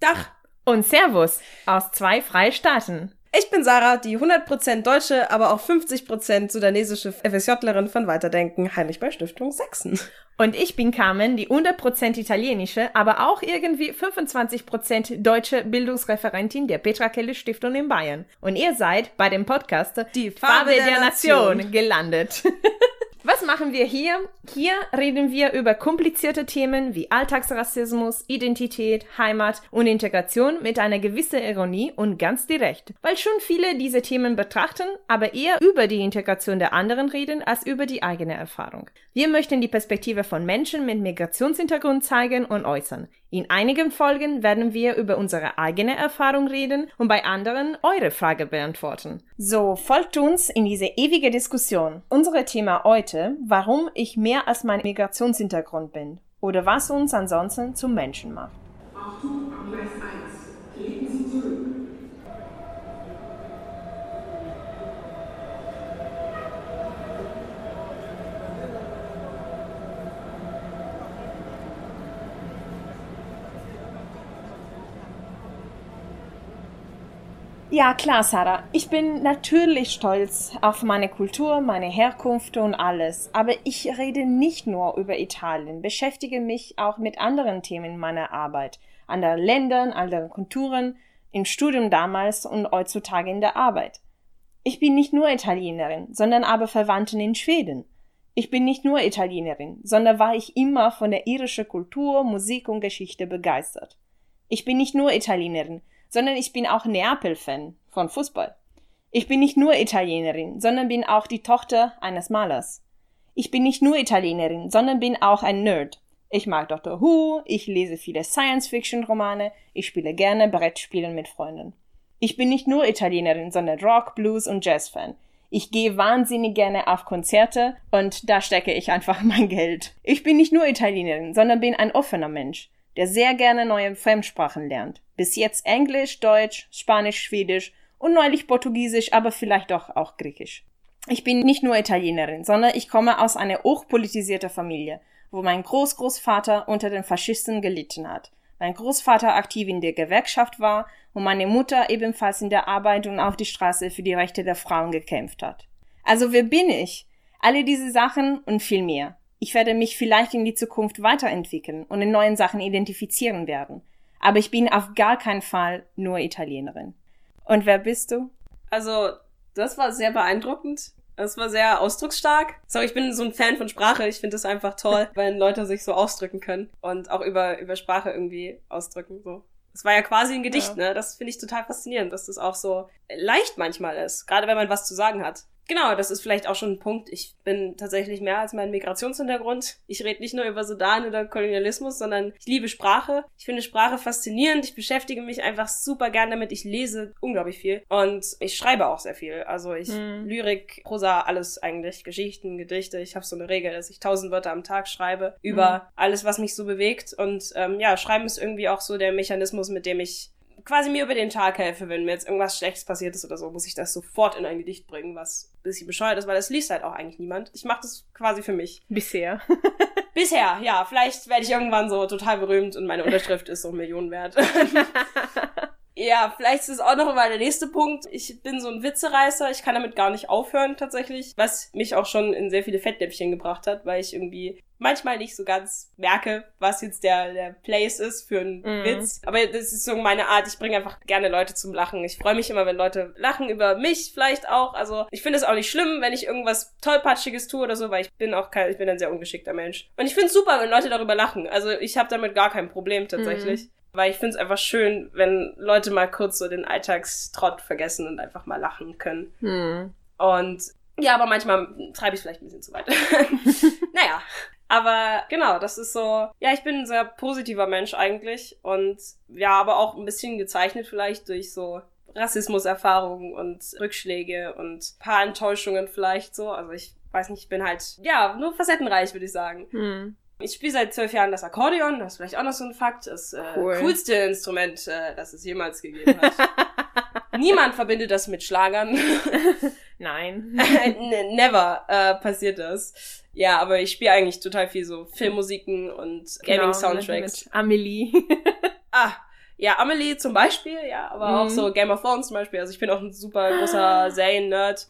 Dach. Und Servus aus zwei Freistaaten. Ich bin Sarah, die 100% deutsche, aber auch 50% sudanesische FSJlerin von Weiterdenken, Heinrich bei Stiftung Sachsen. Und ich bin Carmen, die 100% italienische, aber auch irgendwie 25% deutsche Bildungsreferentin der Petra Kelle Stiftung in Bayern. Und ihr seid bei dem Podcast Die Farbe der Nation. gelandet. Was machen wir hier? Hier reden wir über komplizierte Themen wie Alltagsrassismus, Identität, Heimat und Integration mit einer gewissen Ironie und ganz direkt. Weil schon viele diese Themen betrachten, aber eher über die Integration der anderen reden als über die eigene Erfahrung. Wir möchten die Perspektive von Menschen mit Migrationshintergrund zeigen und äußern. In einigen Folgen werden wir über unsere eigene Erfahrung reden und bei anderen eure Frage beantworten. So, folgt uns in diese ewige Diskussion. Unser Thema heute, warum ich mehr als mein Migrationshintergrund bin oder was uns ansonsten zum Menschen macht. Achtung, Ja, klar, Sarah. Ich bin natürlich stolz auf meine Kultur, meine Herkunft und alles. Aber ich rede nicht nur über Italien, beschäftige mich auch mit anderen Themen in meiner Arbeit. Anderen Ländern, anderen Kulturen, im Studium damals und heutzutage in der Arbeit. Ich bin nicht nur Italienerin, sondern aber Verwandten in Schweden. Ich bin nicht nur Italienerin, sondern war ich immer von der irischen Kultur, Musik und Geschichte begeistert. Ich bin nicht nur Italienerin, sondern ich bin auch Neapel-Fan von Fußball. Ich bin nicht nur Italienerin, sondern bin auch die Tochter eines Malers. Ich bin nicht nur Italienerin, sondern bin auch ein Nerd. Ich mag Doctor Who, ich lese viele Science-Fiction-Romane, ich spiele gerne Brettspielen mit Freunden. Ich bin nicht nur Italienerin, sondern Rock, Blues und Jazz-Fan. Ich gehe wahnsinnig gerne auf Konzerte und da stecke ich einfach mein Geld. Ich bin nicht nur Italienerin, sondern bin ein offener Mensch der sehr gerne neue Fremdsprachen lernt. Bis jetzt Englisch, Deutsch, Spanisch, Schwedisch und neulich Portugiesisch, aber vielleicht doch auch Griechisch. Ich bin nicht nur Italienerin, sondern ich komme aus einer hochpolitisierten Familie, wo mein Großgroßvater unter den Faschisten gelitten hat, mein Großvater aktiv in der Gewerkschaft war und meine Mutter ebenfalls in der Arbeit und auf die Straße für die Rechte der Frauen gekämpft hat. Also wer bin ich? Alle diese Sachen und viel mehr. Ich werde mich vielleicht in die Zukunft weiterentwickeln und in neuen Sachen identifizieren werden. Aber ich bin auf gar keinen Fall nur Italienerin. Und wer bist du? Also, das war sehr beeindruckend. Das war sehr ausdrucksstark. So, ich bin so ein Fan von Sprache. Ich finde es einfach toll, wenn Leute sich so ausdrücken können und auch über, über Sprache irgendwie ausdrücken, so. Es war ja quasi ein Gedicht, ja. ne? Das finde ich total faszinierend, dass das auch so leicht manchmal ist. Gerade wenn man was zu sagen hat. Genau, das ist vielleicht auch schon ein Punkt. Ich bin tatsächlich mehr als mein Migrationshintergrund. Ich rede nicht nur über Sudan oder Kolonialismus, sondern ich liebe Sprache. Ich finde Sprache faszinierend. Ich beschäftige mich einfach super gern damit. Ich lese unglaublich viel und ich schreibe auch sehr viel. Also ich hm. Lyrik, Prosa, alles eigentlich, Geschichten, Gedichte. Ich habe so eine Regel, dass ich tausend Wörter am Tag schreibe über hm. alles, was mich so bewegt. Und ähm, ja, Schreiben ist irgendwie auch so der Mechanismus, mit dem ich quasi mir über den Tag helfe, wenn mir jetzt irgendwas Schlechtes passiert ist oder so, muss ich das sofort in ein Gedicht bringen, was ein bisschen bescheuert ist, weil das liest halt auch eigentlich niemand. Ich mache das quasi für mich. Bisher. Bisher, ja. Vielleicht werde ich irgendwann so total berühmt und meine Unterschrift ist so Millionen wert. Ja, vielleicht ist es auch noch mal der nächste Punkt. Ich bin so ein Witzereißer. Ich kann damit gar nicht aufhören, tatsächlich. Was mich auch schon in sehr viele Fettnäpfchen gebracht hat, weil ich irgendwie manchmal nicht so ganz merke, was jetzt der, der Place ist für einen mm. Witz. Aber das ist so meine Art. Ich bringe einfach gerne Leute zum Lachen. Ich freue mich immer, wenn Leute lachen über mich vielleicht auch. Also ich finde es auch nicht schlimm, wenn ich irgendwas tollpatschiges tue oder so, weil ich bin auch kein, ich bin ein sehr ungeschickter Mensch. Und ich finde es super, wenn Leute darüber lachen. Also ich habe damit gar kein Problem tatsächlich. Mm. Weil ich finde es einfach schön, wenn Leute mal kurz so den Alltagstrott vergessen und einfach mal lachen können. Hm. Und ja, aber manchmal treibe ich vielleicht ein bisschen zu weit. naja. Aber genau, das ist so, ja, ich bin ein sehr positiver Mensch eigentlich und ja, aber auch ein bisschen gezeichnet vielleicht durch so Rassismuserfahrungen und Rückschläge und paar Enttäuschungen vielleicht so. Also ich weiß nicht, ich bin halt, ja, nur facettenreich, würde ich sagen. Hm. Ich spiele seit zwölf Jahren das Akkordeon, das ist vielleicht auch noch so ein Fakt. Das äh, cool. coolste Instrument, äh, das es jemals gegeben hat. Niemand verbindet das mit Schlagern. Nein. Never äh, passiert das. Ja, aber ich spiele eigentlich total viel so Filmmusiken und Gaming-Soundtracks. Genau, mit Amelie. ah, Ja, Amelie zum Beispiel, ja, aber mhm. auch so Game of Thrones zum Beispiel. Also ich bin auch ein super großer Serien-Nerd.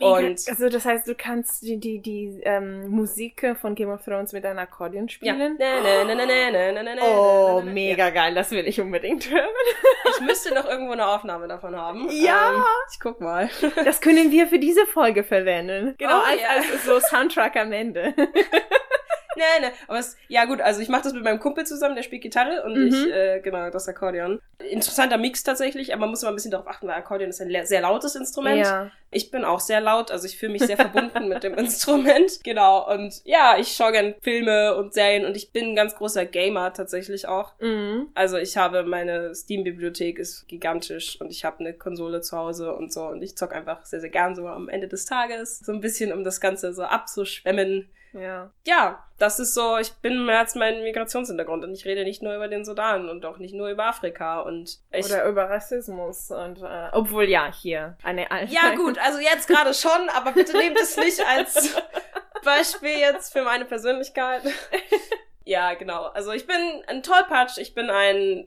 Und also das heißt, du kannst die, die, die ähm, Musik von Game of Thrones mit einem Akkordeon spielen? Ja. Oh, mega geil, das will ich unbedingt hören. Ich müsste noch irgendwo eine Aufnahme davon haben. Ja! Ähm, ich guck mal. Das können wir für diese Folge verwenden. Genau, oh, als, yeah. als so Soundtrack am Ende. Nee, nee. Aber es, ja gut, also ich mache das mit meinem Kumpel zusammen, der spielt Gitarre und mhm. ich, äh, genau, das Akkordeon. Interessanter Mix tatsächlich, aber man muss immer ein bisschen darauf achten, weil Akkordeon ist ein sehr lautes Instrument. Ja. Ich bin auch sehr laut, also ich fühle mich sehr verbunden mit dem Instrument. Genau, und ja, ich schaue gern Filme und Serien und ich bin ein ganz großer Gamer tatsächlich auch. Mhm. Also ich habe meine Steam-Bibliothek ist gigantisch und ich habe eine Konsole zu Hause und so und ich zock einfach sehr, sehr gern so am Ende des Tages. So ein bisschen, um das Ganze so abzuschwemmen. Ja. Ja, das ist so, ich bin mehr als mein Migrationshintergrund und ich rede nicht nur über den Sudan und auch nicht nur über Afrika und ich Oder über Rassismus und äh, obwohl ja, hier eine alte. Ja, gut, also jetzt gerade schon, aber bitte nehmt es nicht als Beispiel jetzt für meine Persönlichkeit. ja, genau. Also ich bin ein Tollpatsch, ich bin ein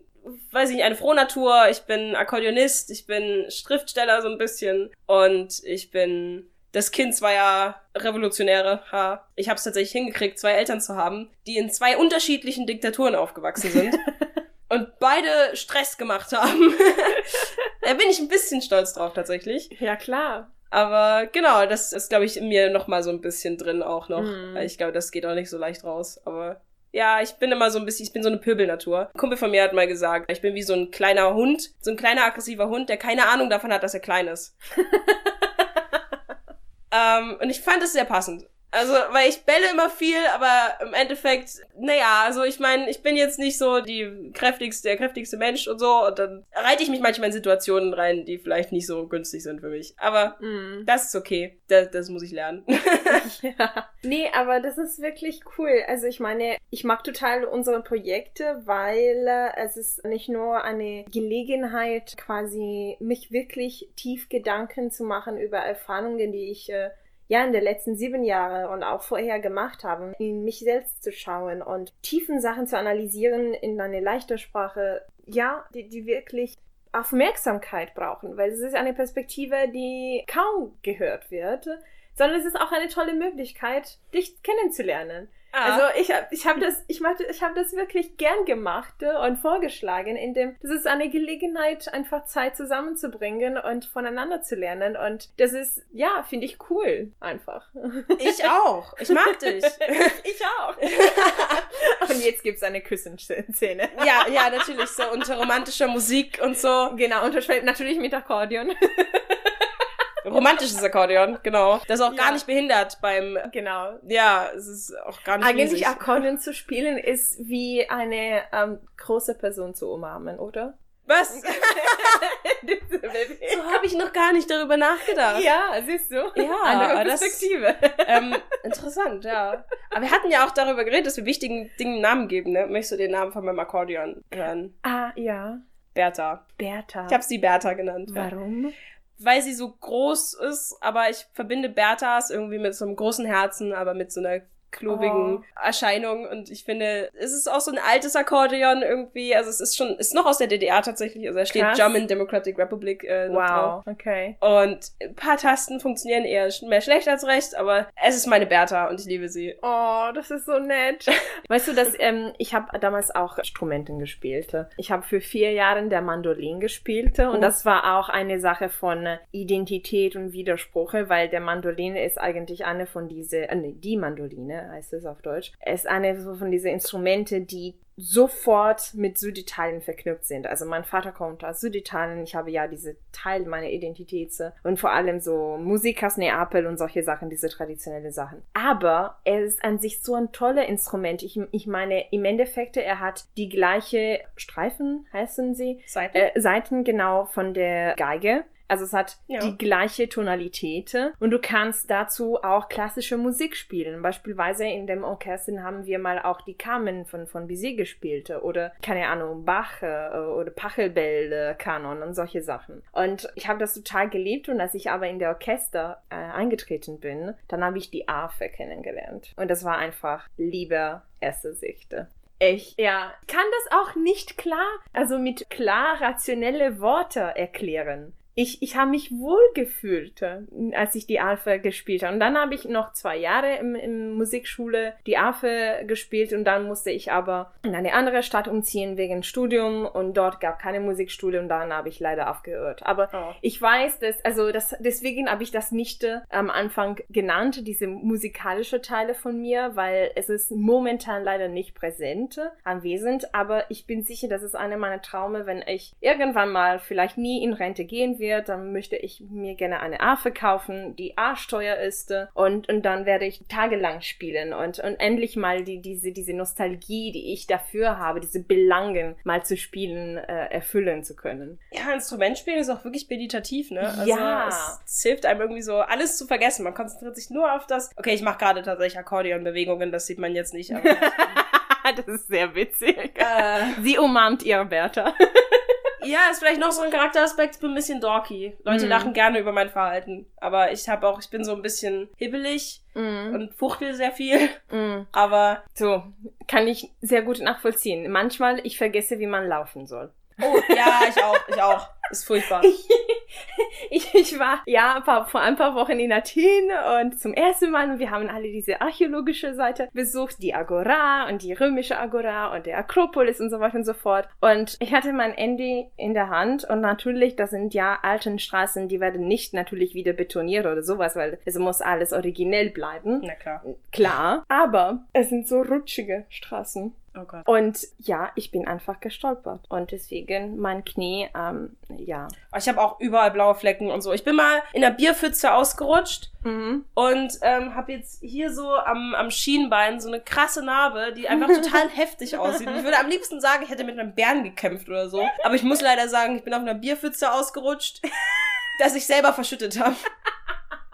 weiß ich nicht, eine Frohnatur, ich bin Akkordeonist, ich bin Schriftsteller so ein bisschen und ich bin das Kind zweier Revolutionäre. Ha. Ich habe es tatsächlich hingekriegt, zwei Eltern zu haben, die in zwei unterschiedlichen Diktaturen aufgewachsen sind. und beide Stress gemacht haben. da bin ich ein bisschen stolz drauf tatsächlich. Ja, klar. Aber genau, das ist, glaube ich, in mir noch mal so ein bisschen drin auch noch. Mm. Ich glaube, das geht auch nicht so leicht raus. Aber ja, ich bin immer so ein bisschen, ich bin so eine Pöbelnatur. Ein Kumpel von mir hat mal gesagt, ich bin wie so ein kleiner Hund, so ein kleiner aggressiver Hund, der keine Ahnung davon hat, dass er klein ist. Ähm, und ich fand es sehr passend. Also, weil ich bälle immer viel, aber im Endeffekt, naja, also ich meine, ich bin jetzt nicht so die kräftigste, der kräftigste Mensch und so. Und dann reite ich mich manchmal in Situationen rein, die vielleicht nicht so günstig sind für mich. Aber mm. das ist okay. Das, das muss ich lernen. ja. Nee, aber das ist wirklich cool. Also ich meine, ich mag total unsere Projekte, weil äh, es ist nicht nur eine Gelegenheit, quasi mich wirklich tief Gedanken zu machen über Erfahrungen, die ich äh, ja in den letzten sieben Jahren und auch vorher gemacht habe, in mich selbst zu schauen und tiefen Sachen zu analysieren in eine leichte Sprache, ja, die, die wirklich Aufmerksamkeit brauchen, weil es ist eine Perspektive, die kaum gehört wird, sondern es ist auch eine tolle Möglichkeit, dich kennenzulernen. Ah. Also ich habe ich hab das, ich machte, ich habe das wirklich gern gemacht und vorgeschlagen, indem das ist eine Gelegenheit, einfach Zeit zusammenzubringen und voneinander zu lernen. Und das ist, ja, finde ich cool, einfach. Ich auch. Ich mag dich. ich auch. und jetzt gibt's eine Küssenszene. ja, ja, natürlich so unter romantischer Musik und so. Genau, und natürlich mit Akkordeon. Romantisches Akkordeon, genau. Das ist auch ja. gar nicht behindert beim. Genau. Ja, es ist auch gar nicht Eigentlich riesig. Akkordeon zu spielen ist wie eine ähm, große Person zu umarmen, oder? Was? so habe ich noch gar nicht darüber nachgedacht. Ja, siehst du? Ja, andere Perspektive. Das, ähm, interessant, ja. Aber wir hatten ja auch darüber geredet, dass wir wichtigen Dingen Namen geben, ne? Möchtest du den Namen von meinem Akkordeon hören? Ah, ja. Bertha. Bertha. Ich habe sie Bertha genannt. Warum? Ja weil sie so groß ist, aber ich verbinde Berthas irgendwie mit so einem großen Herzen, aber mit so einer klobigen oh. Erscheinung und ich finde, es ist auch so ein altes Akkordeon irgendwie, also es ist schon, ist noch aus der DDR tatsächlich, also da steht Krass. German Democratic Republic äh, wow. drauf. okay. Und ein paar Tasten funktionieren eher mehr schlecht als recht, aber es ist meine Bertha und ich liebe sie. Oh, das ist so nett. weißt du, dass ähm, ich habe damals auch Instrumenten gespielt. Ich habe für vier Jahre der Mandolin gespielt und oh. das war auch eine Sache von Identität und Widerspruch, weil der Mandolin ist eigentlich eine von diese, äh, nee, die Mandoline heißt es auf Deutsch. Ist eine von diesen Instrumente, die sofort mit Süditalien verknüpft sind. Also mein Vater kommt aus Süditalien, ich habe ja diese Teil meiner Identität und vor allem so Musik aus Neapel und solche Sachen, diese traditionelle Sachen. Aber er ist an sich so ein toller Instrument. Ich, ich meine, im Endeffekt, er hat die gleiche Streifen, heißen sie? Seiten. Äh, Seiten genau von der Geige. Also es hat ja. die gleiche Tonalität und du kannst dazu auch klassische Musik spielen. Beispielsweise in dem Orchester haben wir mal auch die Carmen von, von Bizet gespielt oder keine Ahnung, Bach äh, oder Pachelbel Kanon und solche Sachen. Und ich habe das total geliebt und als ich aber in der Orchester äh, eingetreten bin, dann habe ich die Arfe kennengelernt. Und das war einfach Liebe erste Sicht. Echt? Ja. Kann das auch nicht klar, also mit klar rationelle Worte erklären ich, ich habe mich wohl gefühlt, äh, als ich die Alpha gespielt habe. Und dann habe ich noch zwei Jahre im, im Musikschule die Alpha gespielt und dann musste ich aber in eine andere Stadt umziehen wegen Studium und dort gab keine Musikschule und dann habe ich leider aufgehört. Aber oh. ich weiß, dass, also das, deswegen habe ich das nicht äh, am Anfang genannt, diese musikalische Teile von mir, weil es ist momentan leider nicht präsent, anwesend, aber ich bin sicher, dass es eine meiner Traume, wenn ich irgendwann mal vielleicht nie in Rente gehen will, wird, dann möchte ich mir gerne eine Affe kaufen, die A-Steuer ist und, und dann werde ich tagelang spielen und, und endlich mal die, diese, diese Nostalgie, die ich dafür habe, diese Belangen mal zu spielen, äh, erfüllen zu können. Ja, Instrument spielen ist auch wirklich meditativ, ne? Also ja. Es, es hilft einem irgendwie so, alles zu vergessen. Man konzentriert sich nur auf das. Okay, ich mache gerade tatsächlich Akkordeonbewegungen, das sieht man jetzt nicht. Aber das ist sehr witzig. Äh, Sie umarmt ihre Bertha. Ja, ist vielleicht noch so ein Charakteraspekt, ich bin ein bisschen dorky. Leute mm. lachen gerne über mein Verhalten. Aber ich habe auch, ich bin so ein bisschen hibbelig mm. und fuchtel sehr viel. Mm. Aber. So, kann ich sehr gut nachvollziehen. Manchmal, ich vergesse, wie man laufen soll. Oh, ja, ich auch, ich auch. Ist furchtbar. ich, ich war ja paar, vor ein paar Wochen in Athen und zum ersten Mal und wir haben alle diese archäologische Seite besucht, die Agora und die römische Agora und der Akropolis und so weiter und so fort. Und ich hatte mein Handy in der Hand und natürlich, das sind ja alten Straßen, die werden nicht natürlich wieder betoniert oder sowas, weil es muss alles originell bleiben. Na klar. Klar. Aber es sind so rutschige Straßen. Oh Gott. Und ja, ich bin einfach gestolpert. Und deswegen mein Knie, ähm, ja. Ich habe auch überall blaue Flecken und so. Ich bin mal in der Bierpfütze ausgerutscht mhm. und ähm, habe jetzt hier so am, am Schienbein so eine krasse Narbe, die einfach total heftig aussieht. Und ich würde am liebsten sagen, ich hätte mit einem Bären gekämpft oder so. Aber ich muss leider sagen, ich bin auf einer Bierpfütze ausgerutscht, dass ich selber verschüttet habe.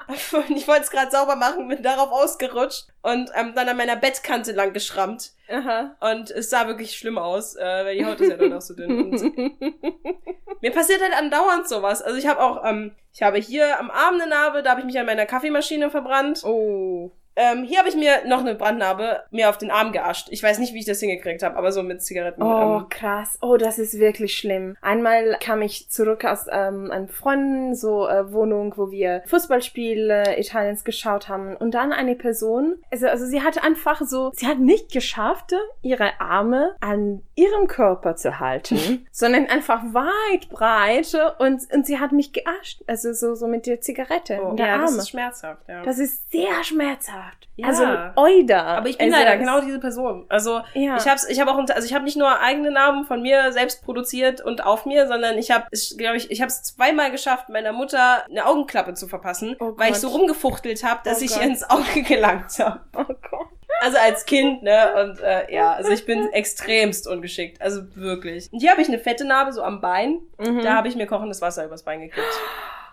ich wollte es gerade sauber machen, bin darauf ausgerutscht und ähm, dann an meiner Bettkante lang geschrammt. Aha. Und es sah wirklich schlimm aus, äh, weil die Haut ist ja dann auch so dünn. mir passiert halt andauernd sowas. Also ich habe auch, ähm, ich habe hier am Arm eine Narbe, da habe ich mich an meiner Kaffeemaschine verbrannt. Oh. Ähm, hier habe ich mir noch eine Brandnarbe mir auf den Arm geascht. Ich weiß nicht, wie ich das hingekriegt habe, aber so mit Zigaretten. Oh, ähm. krass. Oh, das ist wirklich schlimm. Einmal kam ich zurück aus ähm, einem Freund, so äh, Wohnung, wo wir Fußballspiele Italiens geschaut haben. Und dann eine Person, also, also sie hat einfach so, sie hat nicht geschafft, ihre Arme an ihrem Körper zu halten, sondern einfach weit breit und, und sie hat mich geascht. Also so, so mit der Zigarette. Oh, ja, Arme. das ist schmerzhaft, ja. Das ist sehr schmerzhaft gesagt. Ja. Also Oida. Aber ich bin also, leider genau diese Person. Also ja. ich hab's, ich habe auch, also ich habe nicht nur eigene Namen von mir selbst produziert und auf mir, sondern ich habe, glaube ich, ich habe es zweimal geschafft, meiner Mutter eine Augenklappe zu verpassen, oh weil ich so rumgefuchtelt habe, dass oh ich ihr ins Auge gelangt habe. Oh Gott. Also als Kind, ne? Und äh, ja, also ich bin extremst ungeschickt. Also wirklich. Und hier habe ich eine fette Narbe so am Bein. Mhm. Da habe ich mir kochendes Wasser übers Bein gekippt.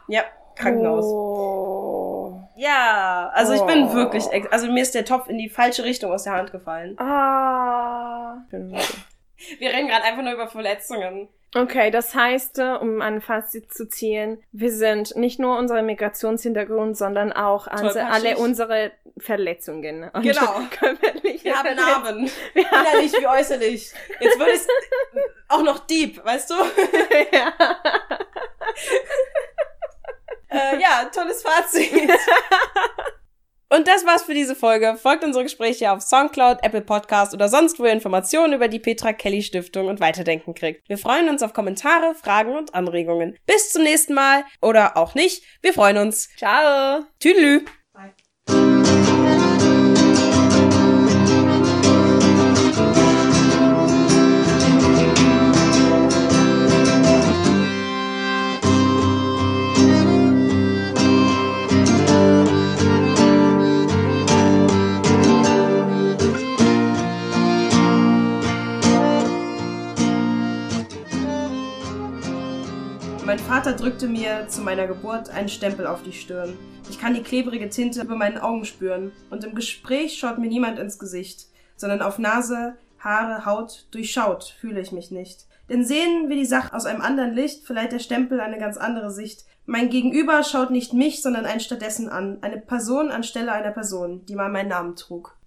Ja, Krankenhaus. Oh. Ja, also ich bin wirklich, oh. also mir ist der Topf in die falsche Richtung aus der Hand gefallen. Ah. Wir reden gerade einfach nur über Verletzungen. Okay, das heißt, äh, um ein Fazit zu ziehen, wir sind nicht nur unser Migrationshintergrund, sondern auch alle unsere Verletzungen. Und genau. Wir haben Narben. Innerlich wie äußerlich. Jetzt würde ich auch noch deep, weißt du? ja. Äh, ja, tolles Fazit. Und das war's für diese Folge. Folgt unsere Gespräche auf Soundcloud, Apple Podcast oder sonst wo ihr Informationen über die Petra Kelly Stiftung und Weiterdenken kriegt. Wir freuen uns auf Kommentare, Fragen und Anregungen. Bis zum nächsten Mal oder auch nicht. Wir freuen uns. Ciao. Tüdelü. Mein Vater drückte mir zu meiner Geburt einen Stempel auf die Stirn. Ich kann die klebrige Tinte über meinen Augen spüren. Und im Gespräch schaut mir niemand ins Gesicht, sondern auf Nase, Haare, Haut durchschaut fühle ich mich nicht. Denn sehen wir die Sache aus einem anderen Licht, verleiht der Stempel eine ganz andere Sicht. Mein Gegenüber schaut nicht mich, sondern einen stattdessen an, eine Person anstelle einer Person, die mal meinen Namen trug.